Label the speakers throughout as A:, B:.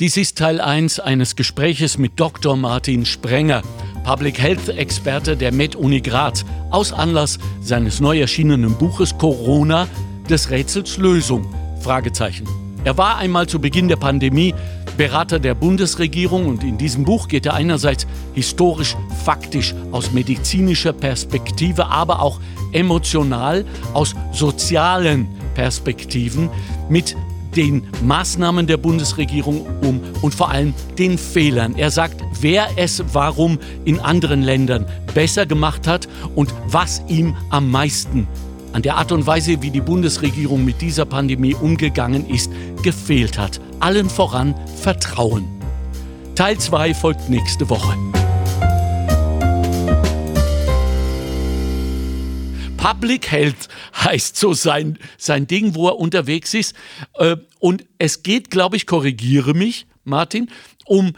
A: Dies ist Teil 1 eines Gespräches mit Dr. Martin Sprenger, Public Health Experte der Med-Uni Graz, aus Anlass seines neu erschienenen Buches Corona des Rätsels Lösung. Fragezeichen. Er war einmal zu Beginn der Pandemie Berater der Bundesregierung und in diesem Buch geht er einerseits historisch, faktisch aus medizinischer Perspektive, aber auch emotional aus sozialen Perspektiven mit den Maßnahmen der Bundesregierung um und vor allem den Fehlern. Er sagt, wer es warum in anderen Ländern besser gemacht hat und was ihm am meisten an der Art und Weise, wie die Bundesregierung mit dieser Pandemie umgegangen ist, gefehlt hat. Allen voran Vertrauen. Teil 2 folgt nächste Woche. Public Health heißt so sein, sein Ding, wo er unterwegs ist. Äh, und es geht, glaube ich, korrigiere mich, Martin, um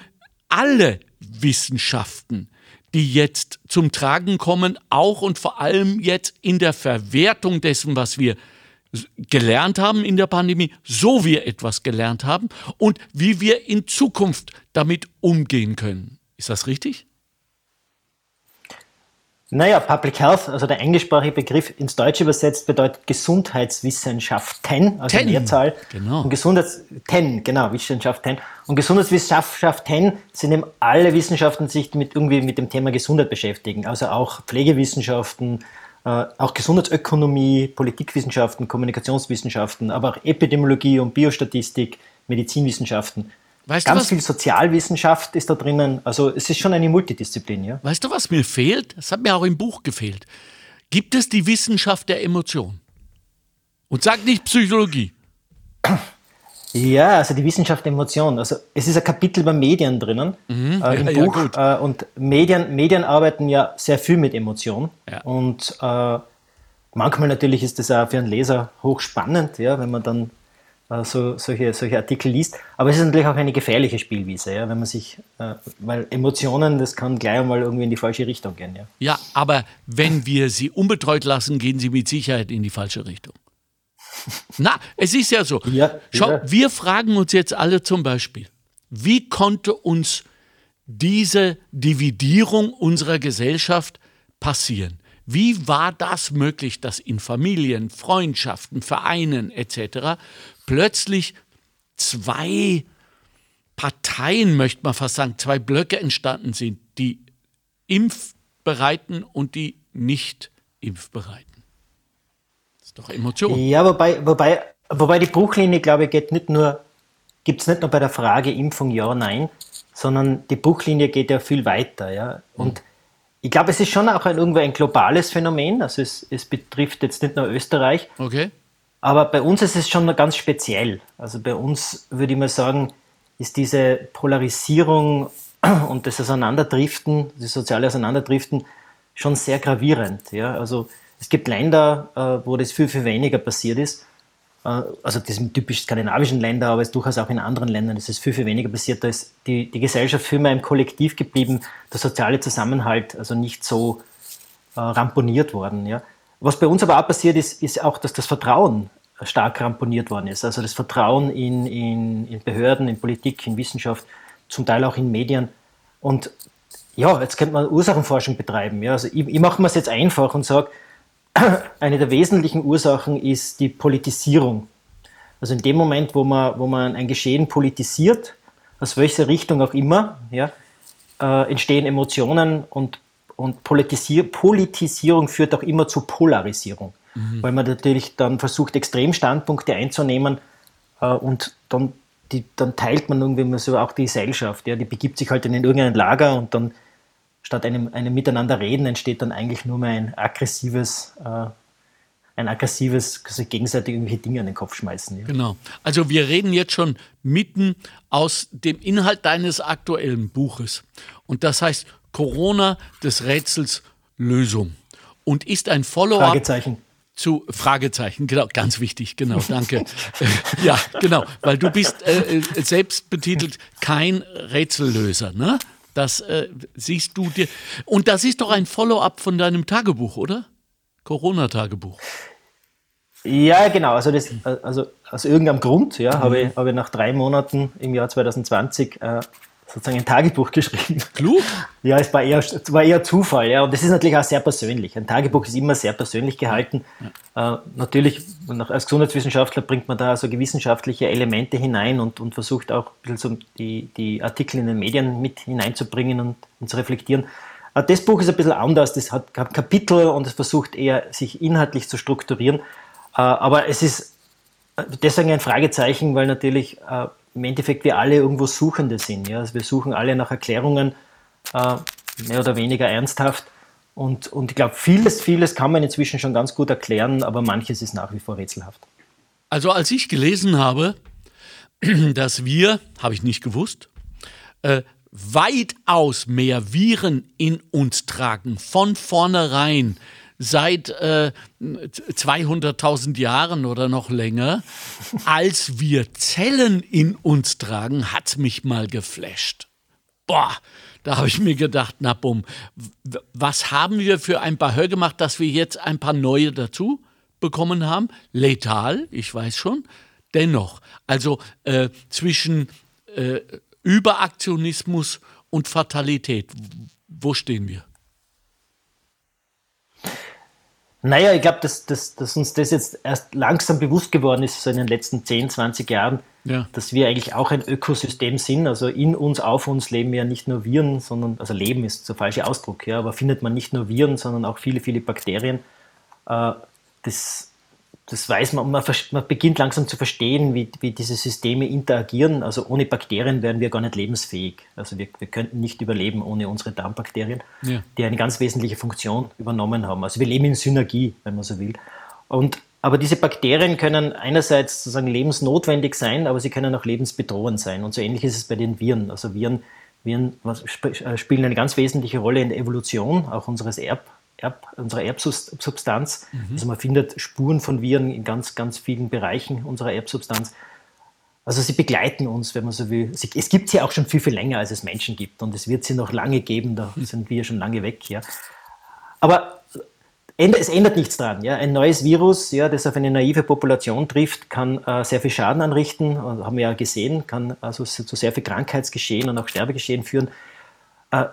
A: alle Wissenschaften, die jetzt zum Tragen kommen, auch und vor allem jetzt in der Verwertung dessen, was wir gelernt haben in der Pandemie, so wir etwas gelernt haben und wie wir in Zukunft damit umgehen können. Ist das richtig?
B: Naja, Public Health, also der englischsprachige Begriff ins Deutsche übersetzt, bedeutet Gesundheitswissenschaften, also ten, Mehrzahl. Genau. Und Gesundheits ten, genau, Wissenschaften. Und Gesundheitswissenschaften sind eben alle Wissenschaften, die sich mit irgendwie mit dem Thema Gesundheit beschäftigen. Also auch Pflegewissenschaften, äh, auch Gesundheitsökonomie, Politikwissenschaften, Kommunikationswissenschaften, aber auch Epidemiologie und Biostatistik, Medizinwissenschaften. Weißt Ganz viel Sozialwissenschaft ist da drinnen. Also es ist schon eine Multidisziplin. Ja?
A: Weißt du, was mir fehlt? Das hat mir auch im Buch gefehlt. Gibt es die Wissenschaft der Emotion? Und sag nicht Psychologie.
B: Ja, also die Wissenschaft der Emotion. Also es ist ein Kapitel über Medien drinnen mhm, äh, im ja, Buch. Ja, äh, und Medien, Medien arbeiten ja sehr viel mit Emotion. Ja. Und äh, manchmal natürlich ist das auch für einen Leser hochspannend, ja, wenn man dann so, solche, solche Artikel liest. Aber es ist natürlich auch eine gefährliche Spielwiese, ja, wenn man sich, äh, weil Emotionen, das kann gleich einmal irgendwie in die falsche Richtung gehen. Ja.
A: ja, aber wenn wir sie unbetreut lassen, gehen sie mit Sicherheit in die falsche Richtung. Na, es ist ja so. Ja, Schau, ja. wir fragen uns jetzt alle zum Beispiel, wie konnte uns diese Dividierung unserer Gesellschaft passieren? Wie war das möglich, dass in Familien, Freundschaften, Vereinen etc plötzlich zwei Parteien, möchte man fast sagen, zwei Blöcke entstanden sind, die Impfbereiten und die nicht Impfbereiten. Das ist doch Emotion.
B: Ja, wobei, wobei, wobei die Bruchlinie, glaube ich, geht nicht nur, gibt es nicht nur bei der Frage Impfung ja, nein, sondern die Bruchlinie geht ja viel weiter. Ja? Und mhm. ich glaube, es ist schon auch ein, irgendwo ein globales Phänomen. Also es, es betrifft jetzt nicht nur Österreich.
A: Okay.
B: Aber bei uns ist es schon ganz speziell. Also bei uns würde ich mal sagen, ist diese Polarisierung und das Auseinanderdriften, das soziale Auseinanderdriften schon sehr gravierend. Ja? Also es gibt Länder, äh, wo das viel, viel weniger passiert ist. Äh, also das sind typisch skandinavischen Länder, aber es durchaus auch in anderen Ländern ist es viel, viel weniger passiert. Da ist die, die Gesellschaft viel mehr im Kollektiv geblieben, der soziale Zusammenhalt also nicht so äh, ramponiert worden. Ja? Was bei uns aber auch passiert ist, ist auch, dass das Vertrauen stark ramponiert worden ist. Also das Vertrauen in, in, in Behörden, in Politik, in Wissenschaft, zum Teil auch in Medien. Und ja, jetzt könnte man Ursachenforschung betreiben. Ja. Also ich, ich mache mir es jetzt einfach und sage, eine der wesentlichen Ursachen ist die Politisierung. Also in dem Moment, wo man, wo man ein Geschehen politisiert, aus welcher Richtung auch immer, ja, äh, entstehen Emotionen und und Politisier Politisierung führt auch immer zu Polarisierung, mhm. weil man natürlich dann versucht, Extremstandpunkte einzunehmen äh, und dann, die, dann teilt man irgendwie so auch die Gesellschaft. Ja, die begibt sich halt in irgendein Lager und dann statt einem, einem Miteinander reden entsteht dann eigentlich nur mehr ein aggressives, äh, ein aggressives, also gegenseitig irgendwelche Dinge an den Kopf schmeißen. Ja.
A: Genau. Also wir reden jetzt schon mitten aus dem Inhalt deines aktuellen Buches. Und das heißt, Corona des Rätsels Lösung und ist ein Follow-up.
B: Fragezeichen.
A: Zu Fragezeichen, genau, ganz wichtig, genau, danke. ja, genau, weil du bist äh, äh, selbst betitelt kein Rätsellöser, ne? Das äh, siehst du dir. Und das ist doch ein Follow-up von deinem Tagebuch, oder? Corona-Tagebuch.
B: Ja, genau. Also, das, also aus irgendeinem Grund ja, mhm. habe, ich, habe ich nach drei Monaten im Jahr 2020 äh, sozusagen ein Tagebuch geschrieben.
A: Klug?
B: Ja, es war eher, es war eher Zufall. Ja. Und das ist natürlich auch sehr persönlich. Ein Tagebuch ist immer sehr persönlich gehalten. Ja. Äh, natürlich, als Gesundheitswissenschaftler bringt man da so gewissenschaftliche Elemente hinein und, und versucht auch ein bisschen so die, die Artikel in den Medien mit hineinzubringen und, und zu reflektieren. Äh, das Buch ist ein bisschen anders. Das hat Kapitel und es versucht eher, sich inhaltlich zu strukturieren. Äh, aber es ist äh, deswegen ein Fragezeichen, weil natürlich im Endeffekt wir alle irgendwo Suchende sind. Ja? Also wir suchen alle nach Erklärungen, äh, mehr oder weniger ernsthaft. Und, und ich glaube, vieles, vieles kann man inzwischen schon ganz gut erklären, aber manches ist nach wie vor rätselhaft.
A: Also als ich gelesen habe, dass wir, habe ich nicht gewusst, äh, weitaus mehr Viren in uns tragen, von vornherein, seit äh, 200.000 Jahren oder noch länger, als wir Zellen in uns tragen, hat mich mal geflasht. Boah, da habe ich mir gedacht, na bumm, was haben wir für ein paar Hör gemacht, dass wir jetzt ein paar neue dazu bekommen haben? Letal, ich weiß schon. Dennoch, also äh, zwischen äh, Überaktionismus und Fatalität, wo stehen wir?
B: Naja, ich glaube, dass, dass, dass uns das jetzt erst langsam bewusst geworden ist, so in den letzten 10, 20 Jahren, ja. dass wir eigentlich auch ein Ökosystem sind. Also in uns, auf uns leben ja nicht nur Viren, sondern, also Leben ist der falsche Ausdruck, ja, aber findet man nicht nur Viren, sondern auch viele, viele Bakterien. Äh, das das weiß man, man, man beginnt langsam zu verstehen, wie, wie diese Systeme interagieren. Also ohne Bakterien wären wir gar nicht lebensfähig. Also wir, wir könnten nicht überleben ohne unsere Darmbakterien, ja. die eine ganz wesentliche Funktion übernommen haben. Also wir leben in Synergie, wenn man so will. Und, aber diese Bakterien können einerseits sozusagen lebensnotwendig sein, aber sie können auch lebensbedrohend sein. Und so ähnlich ist es bei den Viren. Also Viren, Viren äh, spielen eine ganz wesentliche Rolle in der Evolution, auch unseres Erb, Erb, unserer Erbsubstanz. Mhm. Also man findet Spuren von Viren in ganz, ganz vielen Bereichen unserer Erbsubstanz. Also sie begleiten uns, wenn man so will. Es gibt sie auch schon viel, viel länger, als es Menschen gibt. Und es wird sie noch lange geben, da mhm. sind wir schon lange weg. Ja. Aber es ändert nichts daran. Ja. Ein neues Virus, ja, das auf eine naive Population trifft, kann äh, sehr viel Schaden anrichten, haben wir ja gesehen, kann also zu sehr viel Krankheitsgeschehen und auch Sterbegeschehen führen. Äh,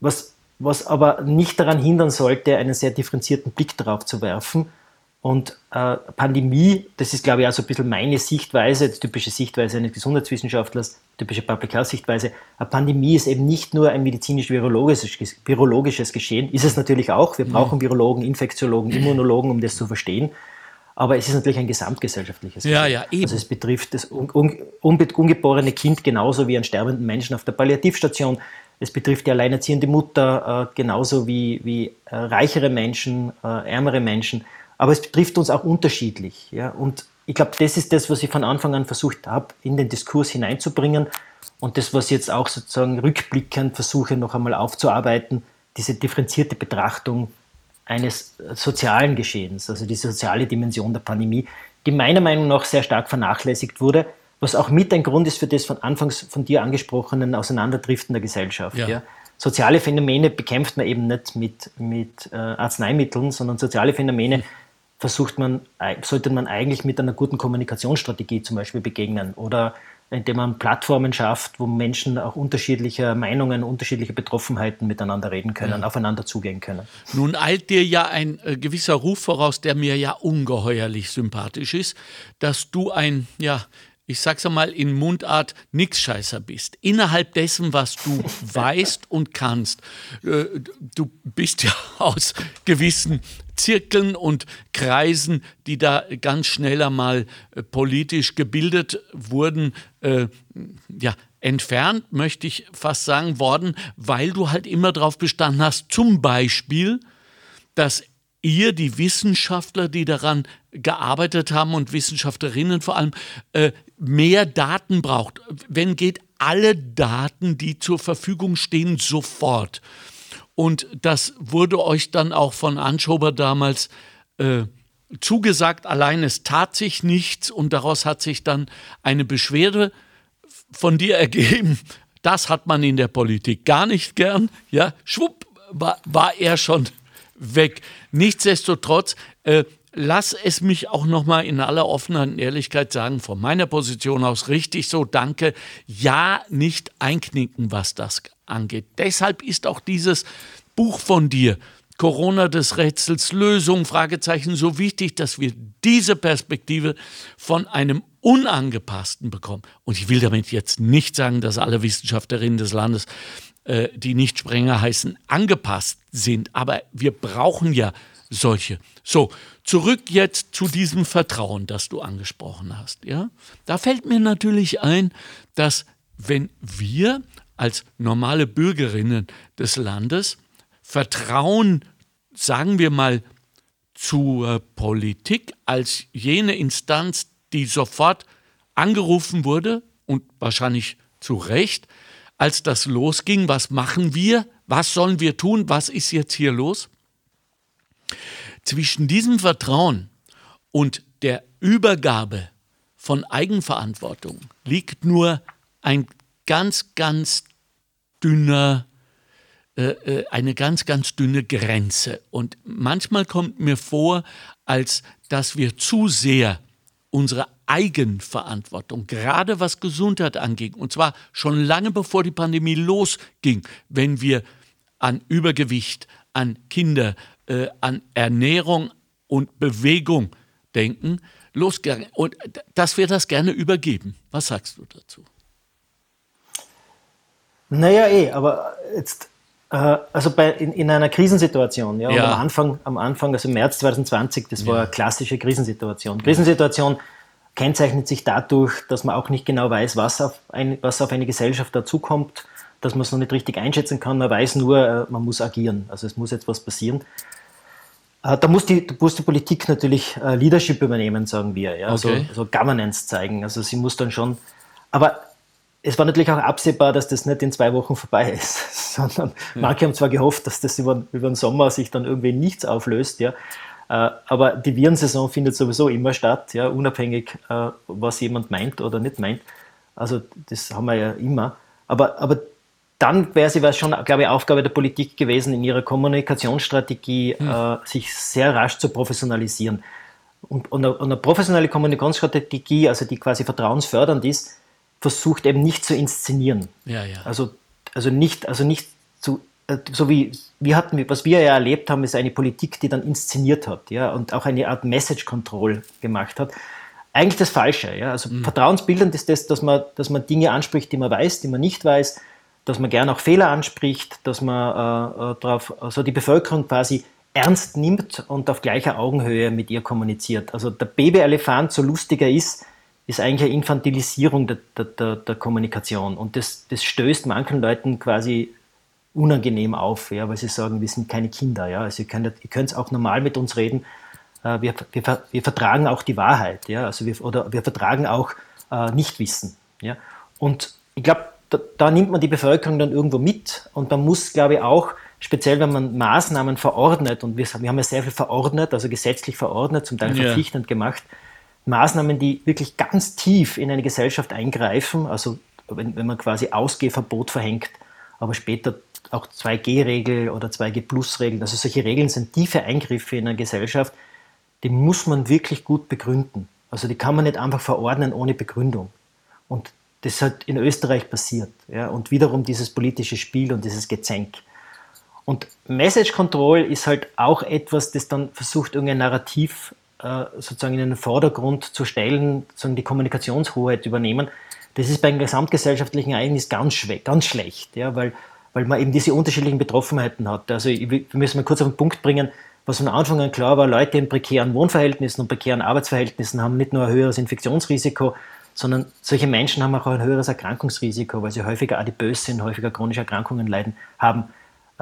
B: was was aber nicht daran hindern sollte, einen sehr differenzierten Blick darauf zu werfen. Und äh, Pandemie, das ist, glaube ich, auch so ein bisschen meine Sichtweise, die typische Sichtweise eines Gesundheitswissenschaftlers, typische Public Health Sichtweise. Eine Pandemie ist eben nicht nur ein medizinisch-virologisches virologisches Geschehen, ist es natürlich auch. Wir brauchen Virologen, Infektiologen, Immunologen, um das zu verstehen. Aber es ist natürlich ein gesamtgesellschaftliches
A: Geschehen. Ja, ja,
B: eben. Also es betrifft das un un ungeborene Kind genauso wie einen sterbenden Menschen auf der Palliativstation. Es betrifft die alleinerziehende Mutter äh, genauso wie, wie äh, reichere Menschen, äh, ärmere Menschen. Aber es betrifft uns auch unterschiedlich. Ja? Und ich glaube, das ist das, was ich von Anfang an versucht habe, in den Diskurs hineinzubringen. Und das, was ich jetzt auch sozusagen rückblickend versuche, noch einmal aufzuarbeiten, diese differenzierte Betrachtung eines sozialen Geschehens, also diese soziale Dimension der Pandemie, die meiner Meinung nach sehr stark vernachlässigt wurde was auch mit ein Grund ist für das von anfangs von dir angesprochenen Auseinanderdriften der Gesellschaft. Ja. ja. Soziale Phänomene bekämpft man eben nicht mit, mit äh, Arzneimitteln, sondern soziale Phänomene mhm. versucht man, sollte man eigentlich mit einer guten Kommunikationsstrategie zum Beispiel begegnen oder indem man Plattformen schafft, wo Menschen auch unterschiedlicher Meinungen, unterschiedlicher Betroffenheiten miteinander reden können, ja. aufeinander zugehen können.
A: Nun eilt dir ja ein äh, gewisser Ruf voraus, der mir ja ungeheuerlich sympathisch ist, dass du ein, ja, ich sag's einmal in Mundart, nix Scheißer bist. Innerhalb dessen, was du weißt und kannst. Äh, du bist ja aus gewissen Zirkeln und Kreisen, die da ganz schnell einmal äh, politisch gebildet wurden, äh, ja, entfernt, möchte ich fast sagen, worden, weil du halt immer darauf bestanden hast, zum Beispiel, dass ihr, die Wissenschaftler, die daran gearbeitet haben und Wissenschaftlerinnen vor allem, äh, mehr Daten braucht. Wenn geht alle Daten, die zur Verfügung stehen, sofort. Und das wurde euch dann auch von Anschober damals äh, zugesagt. Allein es tat sich nichts und daraus hat sich dann eine Beschwerde von dir ergeben. Das hat man in der Politik gar nicht gern. Ja, schwupp, war, war er schon weg. Nichtsdestotrotz, äh, lass es mich auch nochmal in aller Offenheit und Ehrlichkeit sagen, von meiner Position aus richtig so, danke, ja, nicht einknicken, was das angeht. Deshalb ist auch dieses Buch von dir, Corona des Rätsels Lösung, Fragezeichen, so wichtig, dass wir diese Perspektive von einem Unangepassten bekommen. Und ich will damit jetzt nicht sagen, dass alle Wissenschaftlerinnen des Landes, äh, die nicht Sprenger heißen, angepasst sind. Aber wir brauchen ja solche. So, zurück jetzt zu diesem Vertrauen, das du angesprochen hast. Ja? Da fällt mir natürlich ein, dass wenn wir als normale Bürgerinnen des Landes Vertrauen, sagen wir mal, zur Politik als jene Instanz, die sofort angerufen wurde und wahrscheinlich zu Recht, als das losging, was machen wir, was sollen wir tun, was ist jetzt hier los? Zwischen diesem Vertrauen und der Übergabe von Eigenverantwortung liegt nur ein ganz, ganz dünner, äh, äh, eine ganz, ganz dünne Grenze. Und manchmal kommt mir vor, als dass wir zu sehr unsere Eigenverantwortung, gerade was Gesundheit angeht, und zwar schon lange bevor die Pandemie losging, wenn wir an Übergewicht, an Kinder, äh, an Ernährung und Bewegung denken, losgegangen. Und dass wir das gerne übergeben. Was sagst du dazu?
B: Naja, eh, aber jetzt, also bei, in, in, einer Krisensituation, ja, ja. am Anfang, am Anfang, also im März 2020, das war ja. eine klassische Krisensituation. Krisensituation kennzeichnet sich dadurch, dass man auch nicht genau weiß, was auf, ein, was auf eine Gesellschaft dazukommt, dass man es noch nicht richtig einschätzen kann. Man weiß nur, äh, man muss agieren. Also es muss jetzt was passieren. Äh, da muss die, muss die Politik natürlich äh, Leadership übernehmen, sagen wir. Ja? Okay. So, so Governance zeigen. Also sie muss dann schon. Aber es war natürlich auch absehbar, dass das nicht in zwei Wochen vorbei ist, sondern ja. manche haben zwar gehofft, dass das über, über den Sommer sich dann irgendwie nichts auflöst, ja. Äh, aber die Virensaison findet sowieso immer statt, ja, unabhängig, was jemand meint oder nicht meint. Also das haben wir ja immer. Aber, aber dann wäre es schon, glaube ich, Aufgabe der Politik gewesen, in ihrer Kommunikationsstrategie hm. äh, sich sehr rasch zu professionalisieren. Und, und, eine, und, eine, professionelle Kommunikationsstrategie, also die quasi vertrauensfördernd ist, versucht eben nicht zu inszenieren.
A: Ja, ja.
B: Also, also nicht, also nicht zu, äh, so wie wir hatten, was wir ja erlebt haben, ist eine Politik, die dann inszeniert hat, ja, und auch eine Art Message Control gemacht hat. Eigentlich das Falsche, ja. Also mhm. vertrauensbildend ist das, dass man, dass man Dinge anspricht, die man weiß, die man nicht weiß, dass man gerne auch Fehler anspricht, dass man äh, äh, drauf, also die Bevölkerung quasi ernst nimmt und auf gleicher Augenhöhe mit ihr kommuniziert. Also der Babyelefant, so lustiger ist, ist eigentlich eine Infantilisierung der, der, der, Kommunikation. Und das, das stößt manchen Leuten quasi unangenehm auf, ja, weil sie sagen, wir sind keine Kinder. Ja. Also ihr könnt, ihr könnt auch normal mit uns reden. Äh, wir, wir, wir vertragen auch die Wahrheit. Ja. Also wir, oder wir vertragen auch äh, Nichtwissen. Ja. Und ich glaube, da, da, nimmt man die Bevölkerung dann irgendwo mit und man muss, glaube ich, auch, speziell wenn man Maßnahmen verordnet, und wir, wir haben ja sehr viel verordnet, also gesetzlich verordnet, zum Teil verpflichtend ja. gemacht, Maßnahmen, die wirklich ganz tief in eine Gesellschaft eingreifen, also wenn, wenn man quasi Ausgehverbot verhängt, aber später auch 2G-Regel oder 2G-Plus-Regeln, also solche Regeln sind tiefe Eingriffe in eine Gesellschaft, die muss man wirklich gut begründen. Also die kann man nicht einfach verordnen ohne Begründung. Und das hat in Österreich passiert. Ja, und wiederum dieses politische Spiel und dieses Gezänk. Und Message Control ist halt auch etwas, das dann versucht, irgendein Narrativ sozusagen in den Vordergrund zu stellen, sozusagen die Kommunikationshoheit übernehmen. Das ist beim gesamtgesellschaftlichen Ereignis ganz, ganz schlecht, ja, weil, weil man eben diese unterschiedlichen Betroffenheiten hat. Also wir müssen mal kurz auf den Punkt bringen, was von Anfang an klar war, Leute in prekären Wohnverhältnissen und prekären Arbeitsverhältnissen haben nicht nur ein höheres Infektionsrisiko, sondern solche Menschen haben auch ein höheres Erkrankungsrisiko, weil sie häufiger adipös sind, häufiger chronische Erkrankungen leiden haben.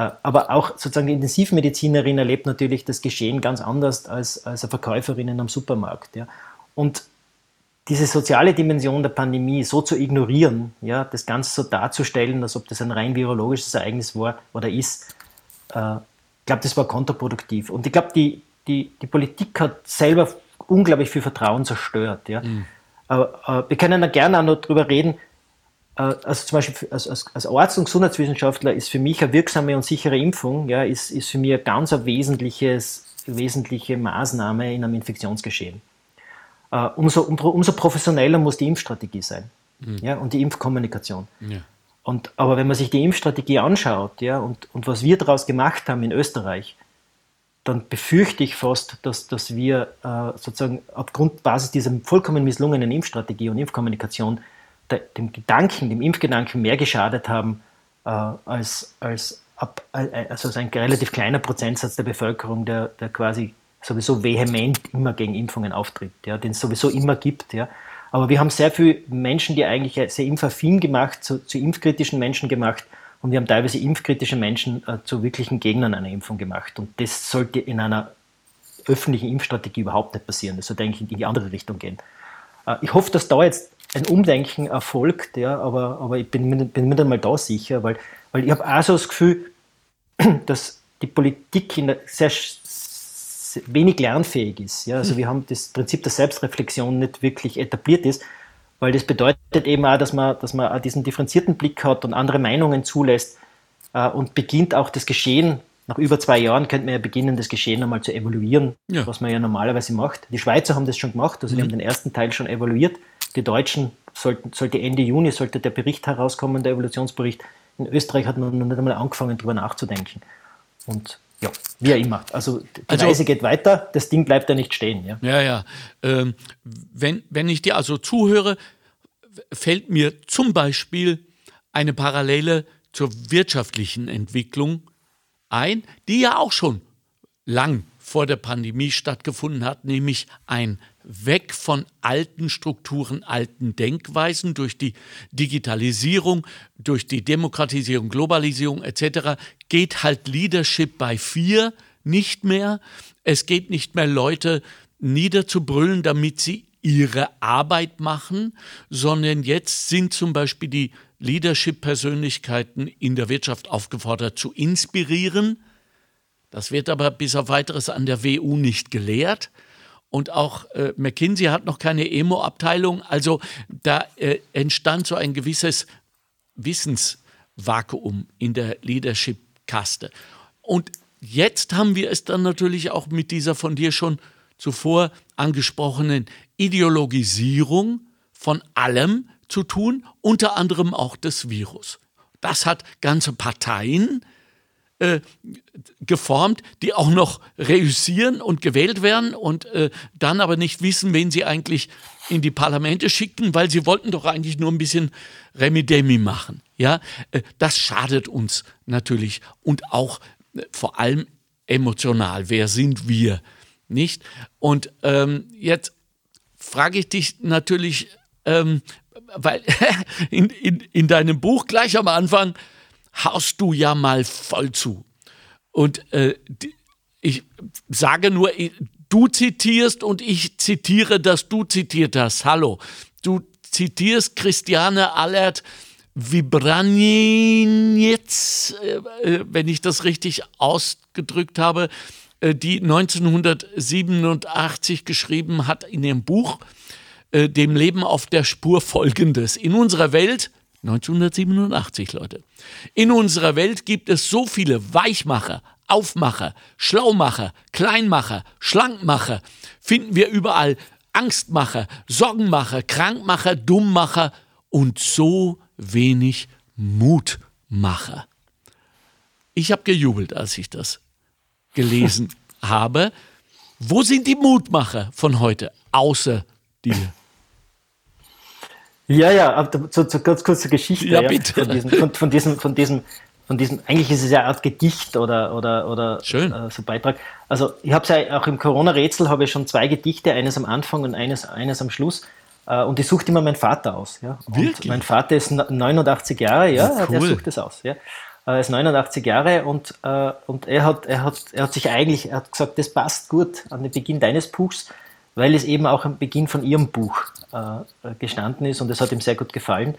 B: Äh, aber auch sozusagen die Intensivmedizinerin erlebt natürlich das Geschehen ganz anders als, als eine Verkäuferin in einem Supermarkt. Ja. Und diese soziale Dimension der Pandemie so zu ignorieren, ja, das Ganze so darzustellen, als ob das ein rein virologisches Ereignis war oder ist, äh, ich glaube, das war kontraproduktiv. Und ich glaube, die, die, die Politik hat selber unglaublich viel Vertrauen zerstört. Ja. Mhm. Äh, wir können da gerne auch noch drüber reden. Äh, also zum Beispiel als, als, als Arzt und Gesundheitswissenschaftler ist für mich eine wirksame und sichere Impfung, ja, ist, ist für mich ein ganz wesentliches wesentliche Maßnahme in einem Infektionsgeschehen. Äh, umso, umso professioneller muss die Impfstrategie sein mhm. ja, und die Impfkommunikation. Ja. Und, aber wenn man sich die Impfstrategie anschaut ja, und, und was wir daraus gemacht haben in Österreich, dann befürchte ich fast, dass, dass wir äh, sozusagen aufgrund Basis dieser vollkommen misslungenen Impfstrategie und Impfkommunikation dem Gedanken, dem Impfgedanken mehr geschadet haben, äh, als, als, ab, äh, also als ein relativ kleiner Prozentsatz der Bevölkerung, der, der quasi sowieso vehement immer gegen Impfungen auftritt, ja, den es sowieso immer gibt. Ja. Aber wir haben sehr viele Menschen, die eigentlich sehr impfaffin gemacht, zu, zu impfkritischen Menschen gemacht und wir haben teilweise impfkritische Menschen äh, zu wirklichen Gegnern einer Impfung gemacht. Und das sollte in einer öffentlichen Impfstrategie überhaupt nicht passieren. Das sollte eigentlich in die andere Richtung gehen. Äh, ich hoffe, dass da jetzt ein Umdenken erfolgt, ja, aber, aber ich bin, mir, bin mir dann mal da sicher, weil, weil ich habe auch so das Gefühl, dass die Politik in der sehr wenig lernfähig ist. Ja? Also wir haben das Prinzip der Selbstreflexion nicht wirklich etabliert ist, weil das bedeutet eben auch, dass man, dass man auch diesen differenzierten Blick hat und andere Meinungen zulässt äh, und beginnt auch das Geschehen, nach über zwei Jahren könnte man ja beginnen, das Geschehen einmal zu evaluieren, ja. was man ja normalerweise macht. Die Schweizer haben das schon gemacht, also mhm. die haben den ersten Teil schon evaluiert. Die Deutschen sollten, sollte Ende Juni, sollte der Bericht herauskommen, der Evolutionsbericht. In Österreich hat man noch nicht einmal angefangen, darüber nachzudenken. Und ja, wie immer. Also die also, Reise geht weiter, das Ding bleibt ja nicht stehen. Ja,
A: ja. ja. Ähm, wenn, wenn ich dir also zuhöre, fällt mir zum Beispiel eine Parallele zur wirtschaftlichen Entwicklung ein, die ja auch schon lang vor der Pandemie stattgefunden hat, nämlich ein Weg von alten Strukturen, alten Denkweisen durch die Digitalisierung, durch die Demokratisierung, Globalisierung etc. geht halt Leadership bei vier nicht mehr. Es geht nicht mehr Leute niederzubrüllen, damit sie ihre Arbeit machen, sondern jetzt sind zum Beispiel die Leadership-Persönlichkeiten in der Wirtschaft aufgefordert zu inspirieren, das wird aber bis auf weiteres an der WU nicht gelehrt. Und auch äh, McKinsey hat noch keine Emo-Abteilung. Also da äh, entstand so ein gewisses Wissensvakuum in der Leadership-Kaste. Und jetzt haben wir es dann natürlich auch mit dieser von dir schon zuvor angesprochenen Ideologisierung von allem zu tun, unter anderem auch des Virus. Das hat ganze Parteien äh, geformt, die auch noch reüssieren und gewählt werden und äh, dann aber nicht wissen, wen sie eigentlich in die Parlamente schicken, weil sie wollten doch eigentlich nur ein bisschen Remidemi machen. Ja, äh, das schadet uns natürlich und auch äh, vor allem emotional. Wer sind wir? Nicht? Und ähm, jetzt frage ich dich natürlich, ähm, weil in, in, in deinem Buch gleich am Anfang haust du ja mal voll zu. Und äh, ich sage nur, du zitierst und ich zitiere, dass du zitiert hast. Hallo. Du zitierst Christiane Allert Vibranitz, äh, äh, wenn ich das richtig ausgedrückt habe, äh, die 1987 geschrieben hat in ihrem Buch Dem Leben auf der Spur folgendes. In unserer Welt 1987, Leute. In unserer Welt gibt es so viele Weichmacher, Aufmacher, Schlaumacher, Kleinmacher, Schlankmacher. Finden wir überall Angstmacher, Sorgenmacher, Krankmacher, Dummmacher und so wenig Mutmacher. Ich habe gejubelt, als ich das gelesen habe. Wo sind die Mutmacher von heute, außer dir?
B: Ja, ja, zu, zu ganz kurzer Geschichte ja, bitte. Von, diesem, von, von, diesem, von, diesem, von diesem, eigentlich ist es ja eine Art Gedicht oder, oder, oder
A: Schön.
B: Äh, so Beitrag. Also ich habe ja auch im Corona-Rätsel habe ich schon zwei Gedichte, eines am Anfang und eines, eines am Schluss. Äh, und ich sucht immer meinen Vater aus. Ja? Und Wirklich? mein Vater ist 89 Jahre, ja, cool. der sucht es aus. Ja? Er ist 89 Jahre und, äh, und er, hat, er, hat, er hat sich eigentlich, er hat gesagt, das passt gut an den Beginn deines Buchs weil es eben auch am Beginn von ihrem Buch äh, gestanden ist und es hat ihm sehr gut gefallen.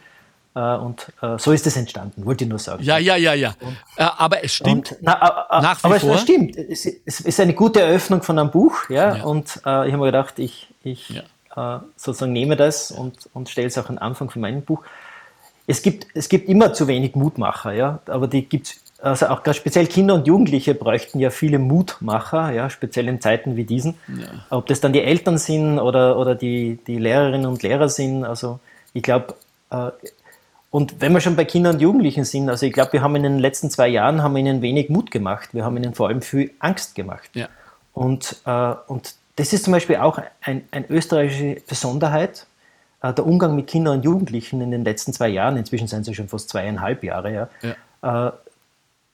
B: Äh, und äh, so ist es entstanden, wollte ich nur sagen.
A: Ja, ja, ja, ja. Und, äh, aber es stimmt. Und, na,
B: nach wie aber vor. es stimmt. Es, es, ist eine gute Eröffnung von einem Buch, ja. ja. Und äh, ich habe mir gedacht, ich, ich ja. Äh, sozusagen nehme das und, und stelle es auch an Anfang von meinem Buch. Es gibt, es gibt immer zu wenig Mutmacher, ja, aber die gibt es also auch ganz speziell Kinder und Jugendliche bräuchten ja viele Mutmacher, ja, speziell in Zeiten wie diesen. Ja. Ob das dann die Eltern sind oder, oder die, die Lehrerinnen und Lehrer sind, also ich glaube, äh, und wenn wir schon bei Kindern und Jugendlichen sind, also ich glaube, wir haben in den letzten zwei Jahren haben ihnen wenig Mut gemacht. Wir haben ihnen vor allem viel Angst gemacht. Ja. Und, äh, und das ist zum Beispiel auch eine ein österreichische Besonderheit, äh, der Umgang mit Kindern und Jugendlichen in den letzten zwei Jahren, inzwischen sind sie schon fast zweieinhalb Jahre, ja, ja.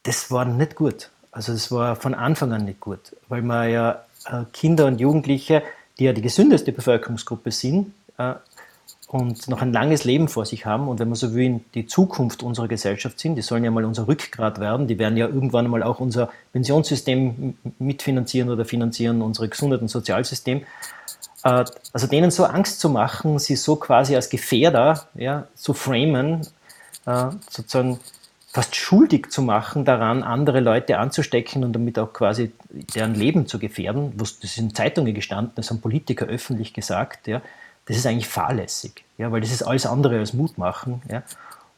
B: Das war nicht gut. Also das war von Anfang an nicht gut, weil man ja äh, Kinder und Jugendliche, die ja die gesündeste Bevölkerungsgruppe sind, äh, und noch ein langes Leben vor sich haben und wenn man so will, die Zukunft unserer Gesellschaft sind, die sollen ja mal unser Rückgrat werden, die werden ja irgendwann mal auch unser Pensionssystem mitfinanzieren oder finanzieren, unser Gesundheit- und Sozialsystem. Äh, also denen so Angst zu machen, sie so quasi als Gefährder ja, zu framen, sozusagen fast schuldig zu machen, daran andere Leute anzustecken und damit auch quasi deren Leben zu gefährden, das ist in Zeitungen gestanden, das haben Politiker öffentlich gesagt, ja, das ist eigentlich fahrlässig, ja, weil das ist alles andere als Mut machen. Ja.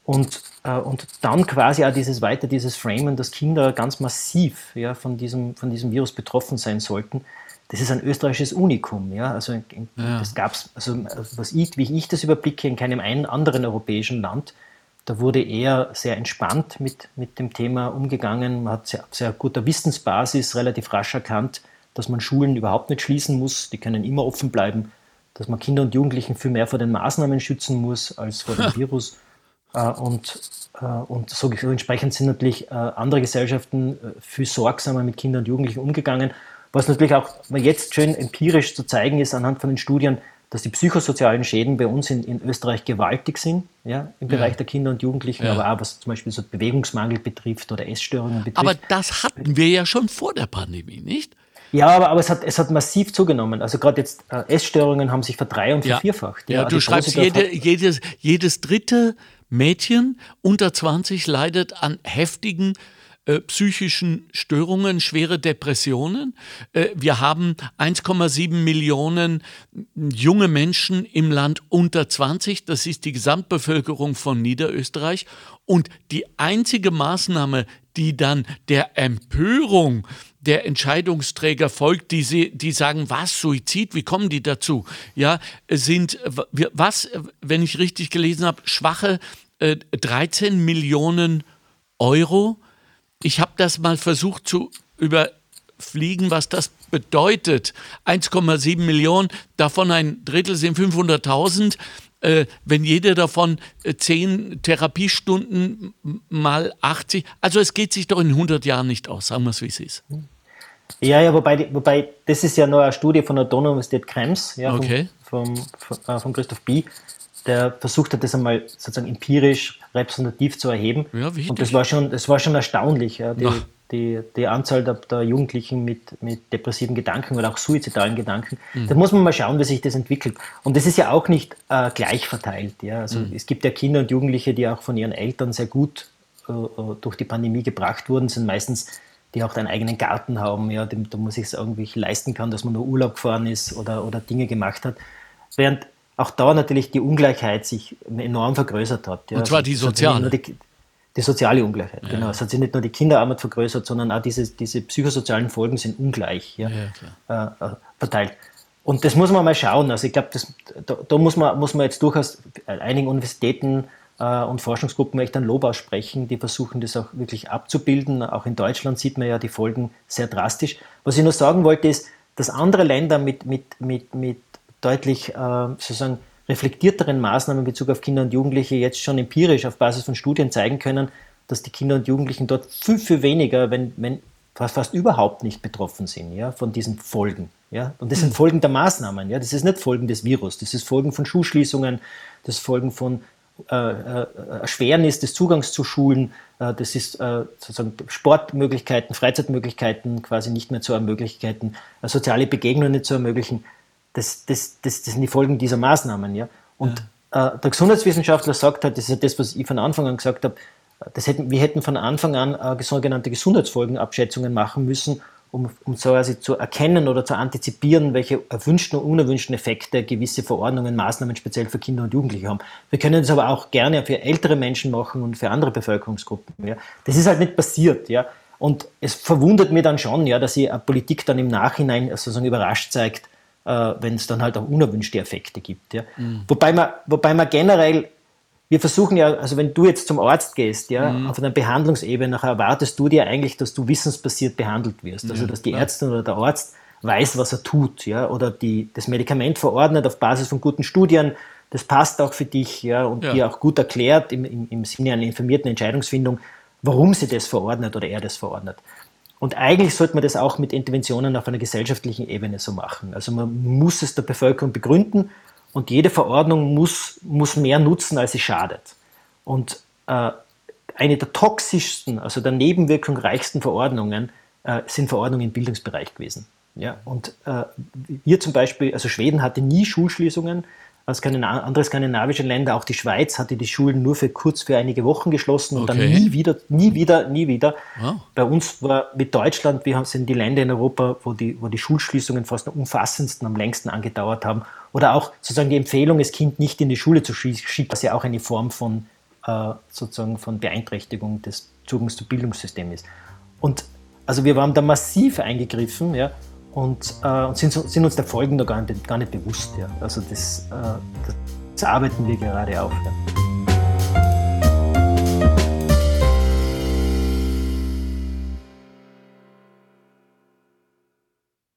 B: Und, äh, und dann quasi auch dieses weiter, dieses Framen, dass Kinder ganz massiv ja, von, diesem, von diesem Virus betroffen sein sollten, das ist ein österreichisches Unikum. Ja? Also ja. das gab's, also was ich, wie ich das überblicke, in keinem einen anderen europäischen Land. Da wurde eher sehr entspannt mit, mit dem Thema umgegangen. Man hat sehr, sehr guter Wissensbasis relativ rasch erkannt, dass man Schulen überhaupt nicht schließen muss. Die können immer offen bleiben dass man Kinder und Jugendlichen viel mehr vor den Maßnahmen schützen muss als vor dem Virus. Äh, und, äh, und so entsprechend sind natürlich äh, andere Gesellschaften viel sorgsamer mit Kindern und Jugendlichen umgegangen. Was natürlich auch jetzt schön empirisch zu zeigen ist anhand von den Studien, dass die psychosozialen Schäden bei uns in, in Österreich gewaltig sind, ja, im Bereich ja. der Kinder und Jugendlichen, ja. aber auch was zum Beispiel so Bewegungsmangel betrifft oder Essstörungen betrifft.
A: Aber das hatten wir ja schon vor der Pandemie, nicht?
B: Ja, aber, aber es, hat, es hat massiv zugenommen. Also gerade jetzt äh, Essstörungen haben sich verdrei- und vervierfacht.
A: Ja, ja du schreibst, jede, jedes, jedes dritte Mädchen unter 20 leidet an heftigen äh, psychischen Störungen, schwere Depressionen. Äh, wir haben 1,7 Millionen junge Menschen im Land unter 20. Das ist die Gesamtbevölkerung von Niederösterreich. Und die einzige Maßnahme, die dann der Empörung der Entscheidungsträger folgt, die, sie, die sagen, was, Suizid, wie kommen die dazu? Ja, sind, was, wenn ich richtig gelesen habe, schwache äh, 13 Millionen Euro. Ich habe das mal versucht zu überfliegen, was das bedeutet. 1,7 Millionen, davon ein Drittel sind 500.000 äh, wenn jeder davon äh, 10 Therapiestunden mal 80, also es geht sich doch in 100 Jahren nicht aus, sagen wir es wie es ist.
B: Ja, ja, wobei, wobei das ist ja nur eine Studie von der Donau-Universität Krems, ja,
A: okay.
B: vom, vom, äh, von Christoph Bie, der versucht hat, das einmal sozusagen empirisch repräsentativ zu erheben. Ja, Und das war schon, das war schon erstaunlich, ja, die, die, die Anzahl der, der, Jugendlichen mit, mit depressiven Gedanken oder auch suizidalen Gedanken. Mhm. Da muss man mal schauen, wie sich das entwickelt. Und das ist ja auch nicht äh, gleich verteilt. Ja? Also mhm. es gibt ja Kinder und Jugendliche, die auch von ihren Eltern sehr gut äh, äh durch die Pandemie gebracht wurden, sind meistens die auch einen eigenen Garten haben, ja, da man sich es irgendwie leisten kann, dass man nur Urlaub gefahren ist oder, oder Dinge gemacht hat. Während auch da natürlich die Ungleichheit sich enorm vergrößert hat.
A: Ja. Und zwar die soziale.
B: Die, die, soziale Ungleichheit, ja. genau. Es hat sich nicht nur die Kinderarmut vergrößert, sondern auch diese, diese psychosozialen Folgen sind ungleich ja, ja äh, äh, verteilt. Und das muss man mal schauen. Also ich glaube, da, da, muss, man, muss man jetzt durchaus einigen Universitäten äh, und Forschungsgruppen echt ein Lob aussprechen, die versuchen das auch wirklich abzubilden. Auch in Deutschland sieht man ja die Folgen sehr drastisch. Was ich nur sagen wollte ist, dass andere Länder mit, mit, mit, mit deutlich äh, sozusagen reflektierteren Maßnahmen in Bezug auf Kinder und Jugendliche jetzt schon empirisch auf Basis von Studien zeigen können, dass die Kinder und Jugendlichen dort viel, viel weniger, wenn, wenn fast, fast überhaupt nicht betroffen sind ja, von diesen Folgen. Ja? Und das sind hm. Folgen der Maßnahmen. Ja? Das ist nicht Folgen des Virus, das ist Folgen von Schulschließungen, das ist Folgen von äh, äh, Erschwernis des Zugangs zu Schulen, äh, das ist sozusagen Sportmöglichkeiten, Freizeitmöglichkeiten quasi nicht mehr zu ermöglichen, soziale Begegnungen nicht zu ermöglichen. Das, das, das, das sind die Folgen dieser Maßnahmen. Ja? Und ja. der Gesundheitswissenschaftler sagt halt, das ist ja das, was ich von Anfang an gesagt habe, das hätten, wir hätten von Anfang an sogenannte Gesundheitsfolgenabschätzungen machen müssen, um, um so quasi zu erkennen oder zu antizipieren, welche erwünschten und unerwünschten Effekte gewisse Verordnungen, Maßnahmen speziell für Kinder und Jugendliche haben. Wir können das aber auch gerne für ältere Menschen machen und für andere Bevölkerungsgruppen. Ja. Das ist halt nicht passiert. Ja. Und es verwundert mich dann schon, ja, dass die Politik dann im Nachhinein sozusagen überrascht zeigt, äh, wenn es dann halt auch unerwünschte Effekte gibt. Ja. Mhm. Wobei, man, wobei man generell wir versuchen ja, also wenn du jetzt zum Arzt gehst, ja, mhm. auf einer Behandlungsebene, nachher erwartest du dir eigentlich, dass du wissensbasiert behandelt wirst. Also, dass die Ärztin oder der Arzt weiß, was er tut, ja, oder die, das Medikament verordnet auf Basis von guten Studien, das passt auch für dich, ja, und ja. dir auch gut erklärt im, im, im Sinne einer informierten Entscheidungsfindung, warum sie das verordnet oder er das verordnet. Und eigentlich sollte man das auch mit Interventionen auf einer gesellschaftlichen Ebene so machen. Also man muss es der Bevölkerung begründen und jede Verordnung muss, muss mehr nutzen, als sie schadet. Und äh, eine der toxischsten, also der nebenwirkungsreichsten Verordnungen äh, sind Verordnungen im Bildungsbereich gewesen. Ja? Und äh, wir zum Beispiel, also Schweden hatte nie Schulschließungen, andere skandinavische Länder, auch die Schweiz, hatte die Schulen nur für kurz für einige Wochen geschlossen und okay. dann nie wieder, nie wieder, nie wieder. Wow. Bei uns war mit Deutschland, wir sind die Länder in Europa, wo die, wo die Schulschließungen fast am umfassendsten, am längsten angedauert haben. Oder auch sozusagen die Empfehlung, das Kind nicht in die Schule zu schicken, was ja auch eine Form von äh, sozusagen von Beeinträchtigung des Zugangs zum Bildungssystem ist. Und also wir waren da massiv eingegriffen, ja, und, äh, und sind, sind, uns der Folgen da gar nicht, gar nicht bewusst. Ja. Also das, äh, das, arbeiten wir gerade auf. Ja.